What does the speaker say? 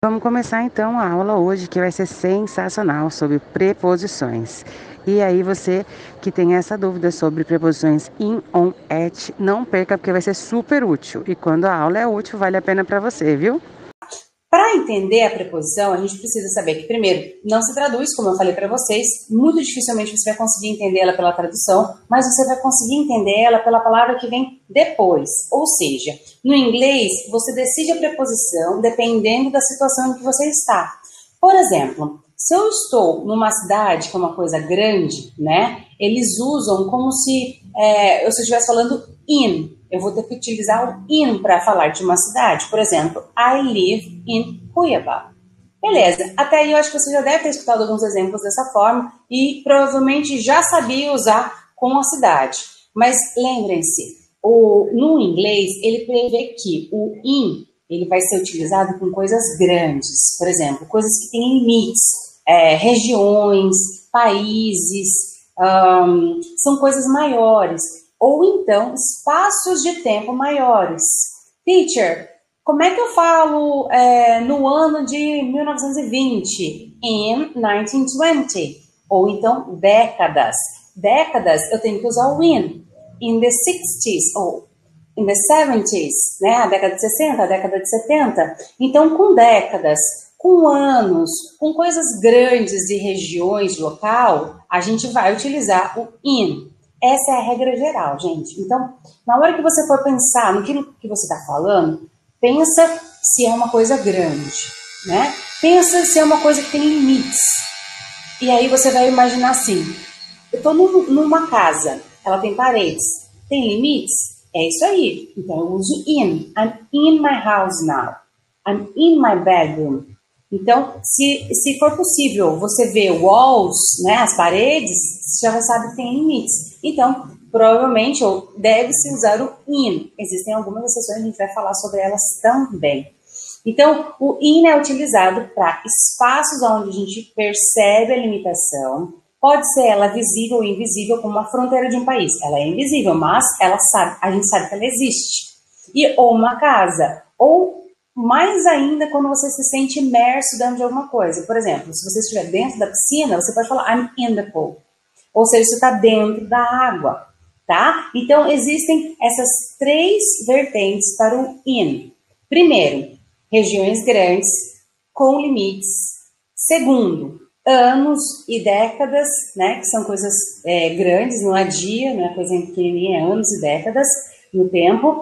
Vamos começar então a aula hoje que vai ser sensacional sobre preposições. E aí você que tem essa dúvida sobre preposições in, on, at, não perca porque vai ser super útil. E quando a aula é útil, vale a pena para você, viu? Para entender a preposição, a gente precisa saber que, primeiro, não se traduz, como eu falei para vocês, muito dificilmente você vai conseguir entender ela pela tradução, mas você vai conseguir entender ela pela palavra que vem depois. Ou seja, no inglês, você decide a preposição dependendo da situação em que você está. Por exemplo, se eu estou numa cidade que é uma coisa grande, né, eles usam como se é, eu estivesse falando in, eu vou ter que utilizar o in para falar de uma cidade. Por exemplo, I live in Cuiabá. Beleza, até aí eu acho que você já deve ter escutado alguns exemplos dessa forma e provavelmente já sabia usar com a cidade. Mas lembrem-se, no inglês ele prevê que o in ele vai ser utilizado com coisas grandes, por exemplo, coisas que têm limites, é, regiões, países, um, são coisas maiores ou então espaços de tempo maiores. Teacher, como é que eu falo é, no ano de 1920? In 1920. Ou então décadas. Décadas eu tenho que usar o in. In the 60s ou in the 70s, né? A década de 60, a década de 70. Então, com décadas, com anos, com coisas grandes de regiões, local, a gente vai utilizar o in. Essa é a regra geral, gente. Então, na hora que você for pensar no que, que você está falando, pensa se é uma coisa grande, né? Pensa se é uma coisa que tem limites. E aí você vai imaginar assim: eu estou num, numa casa, ela tem paredes, tem limites? É isso aí. Então eu uso in. I'm in my house now. I'm in my bedroom. Então, se, se for possível você ver walls, né, as paredes, você já sabe que tem limites. Então, provavelmente, ou deve-se usar o in. Existem algumas exceções, a gente vai falar sobre elas também. Então, o in é utilizado para espaços onde a gente percebe a limitação. Pode ser ela visível ou invisível, como a fronteira de um país. Ela é invisível, mas ela sabe, a gente sabe que ela existe. E ou uma casa, ou mais ainda quando você se sente imerso dentro de alguma coisa. Por exemplo, se você estiver dentro da piscina, você pode falar I'm in the pool. Ou seja, você está dentro da água, tá? Então, existem essas três vertentes para o in. Primeiro, regiões grandes com limites. Segundo, anos e décadas, né? Que são coisas é, grandes, não é dia, não é coisa pequenininha, é anos e décadas no tempo.